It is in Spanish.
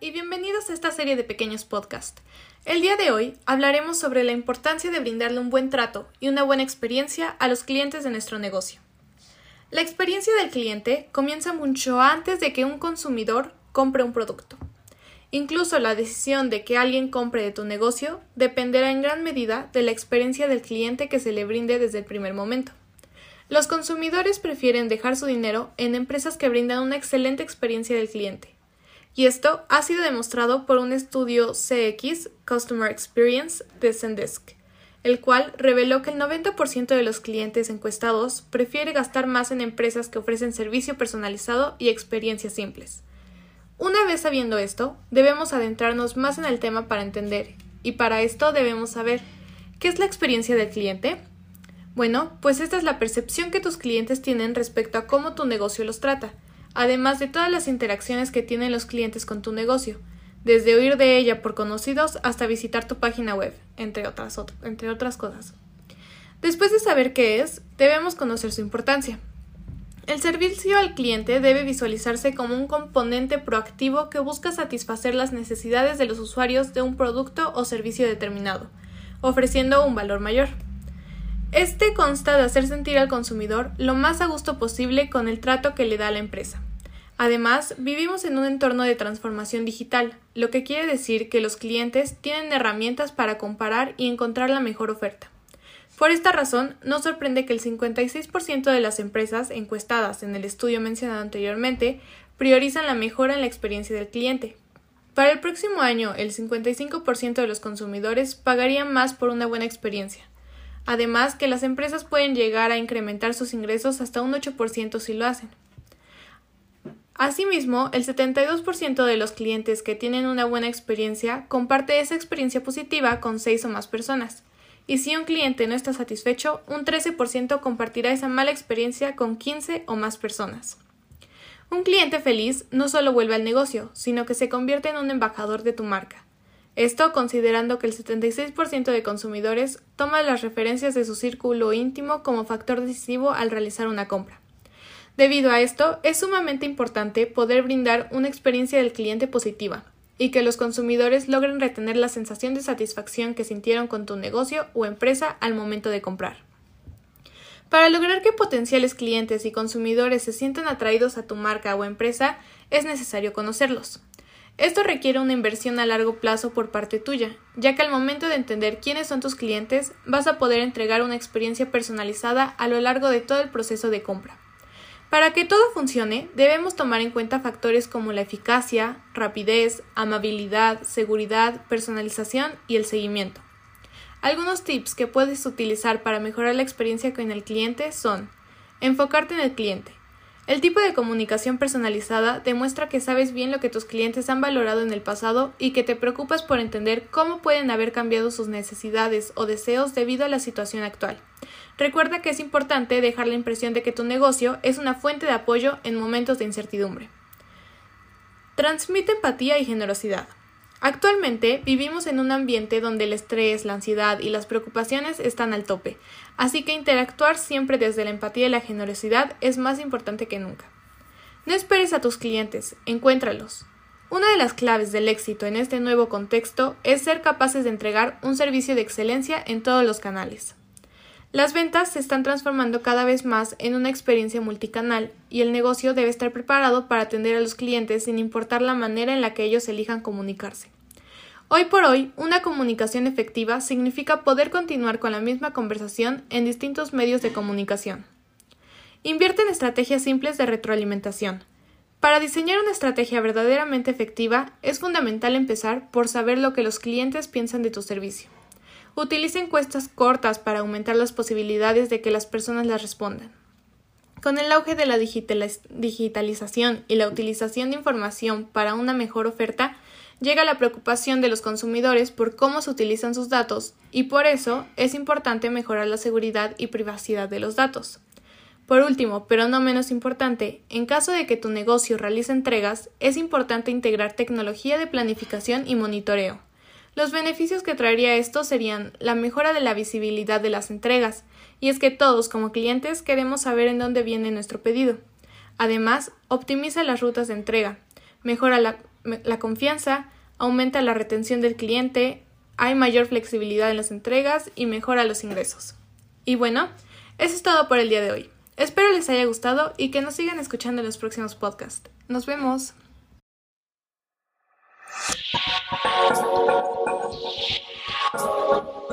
Y bienvenidos a esta serie de pequeños podcasts. El día de hoy hablaremos sobre la importancia de brindarle un buen trato y una buena experiencia a los clientes de nuestro negocio. La experiencia del cliente comienza mucho antes de que un consumidor compre un producto. Incluso la decisión de que alguien compre de tu negocio dependerá en gran medida de la experiencia del cliente que se le brinde desde el primer momento. Los consumidores prefieren dejar su dinero en empresas que brindan una excelente experiencia del cliente. Y esto ha sido demostrado por un estudio CX, Customer Experience, de Zendesk, el cual reveló que el 90% de los clientes encuestados prefiere gastar más en empresas que ofrecen servicio personalizado y experiencias simples. Una vez sabiendo esto, debemos adentrarnos más en el tema para entender, y para esto debemos saber ¿qué es la experiencia del cliente? Bueno, pues esta es la percepción que tus clientes tienen respecto a cómo tu negocio los trata, además de todas las interacciones que tienen los clientes con tu negocio, desde oír de ella por conocidos hasta visitar tu página web, entre otras, entre otras cosas. Después de saber qué es, debemos conocer su importancia. El servicio al cliente debe visualizarse como un componente proactivo que busca satisfacer las necesidades de los usuarios de un producto o servicio determinado, ofreciendo un valor mayor. Este consta de hacer sentir al consumidor lo más a gusto posible con el trato que le da la empresa. Además, vivimos en un entorno de transformación digital, lo que quiere decir que los clientes tienen herramientas para comparar y encontrar la mejor oferta. Por esta razón, no sorprende que el 56% de las empresas encuestadas en el estudio mencionado anteriormente priorizan la mejora en la experiencia del cliente. Para el próximo año, el 55% de los consumidores pagarían más por una buena experiencia. Además, que las empresas pueden llegar a incrementar sus ingresos hasta un 8% si lo hacen. Asimismo, el 72% de los clientes que tienen una buena experiencia comparte esa experiencia positiva con 6 o más personas y si un cliente no está satisfecho, un 13% compartirá esa mala experiencia con 15 o más personas. Un cliente feliz no solo vuelve al negocio, sino que se convierte en un embajador de tu marca. Esto considerando que el 76% de consumidores toma las referencias de su círculo íntimo como factor decisivo al realizar una compra. Debido a esto, es sumamente importante poder brindar una experiencia del cliente positiva, y que los consumidores logren retener la sensación de satisfacción que sintieron con tu negocio o empresa al momento de comprar. Para lograr que potenciales clientes y consumidores se sientan atraídos a tu marca o empresa, es necesario conocerlos. Esto requiere una inversión a largo plazo por parte tuya, ya que al momento de entender quiénes son tus clientes, vas a poder entregar una experiencia personalizada a lo largo de todo el proceso de compra. Para que todo funcione, debemos tomar en cuenta factores como la eficacia, rapidez, amabilidad, seguridad, personalización y el seguimiento. Algunos tips que puedes utilizar para mejorar la experiencia con el cliente son enfocarte en el cliente. El tipo de comunicación personalizada demuestra que sabes bien lo que tus clientes han valorado en el pasado y que te preocupas por entender cómo pueden haber cambiado sus necesidades o deseos debido a la situación actual. Recuerda que es importante dejar la impresión de que tu negocio es una fuente de apoyo en momentos de incertidumbre. Transmite empatía y generosidad. Actualmente vivimos en un ambiente donde el estrés, la ansiedad y las preocupaciones están al tope, así que interactuar siempre desde la empatía y la generosidad es más importante que nunca. No esperes a tus clientes, encuéntralos. Una de las claves del éxito en este nuevo contexto es ser capaces de entregar un servicio de excelencia en todos los canales. Las ventas se están transformando cada vez más en una experiencia multicanal y el negocio debe estar preparado para atender a los clientes sin importar la manera en la que ellos elijan comunicarse. Hoy por hoy, una comunicación efectiva significa poder continuar con la misma conversación en distintos medios de comunicación. Invierte en estrategias simples de retroalimentación. Para diseñar una estrategia verdaderamente efectiva, es fundamental empezar por saber lo que los clientes piensan de tu servicio. Utiliza encuestas cortas para aumentar las posibilidades de que las personas las respondan. Con el auge de la digitalización y la utilización de información para una mejor oferta, llega la preocupación de los consumidores por cómo se utilizan sus datos y por eso es importante mejorar la seguridad y privacidad de los datos. Por último, pero no menos importante, en caso de que tu negocio realice entregas, es importante integrar tecnología de planificación y monitoreo. Los beneficios que traería esto serían la mejora de la visibilidad de las entregas, y es que todos como clientes queremos saber en dónde viene nuestro pedido. Además, optimiza las rutas de entrega, mejora la, confianza, aumenta la retención del cliente, hay mayor flexibilidad en las entregas y mejora los ingresos. Y bueno, eso es todo por el día de hoy. Espero les haya gustado y que nos sigan escuchando en los próximos podcasts. Nos vemos. Thank you.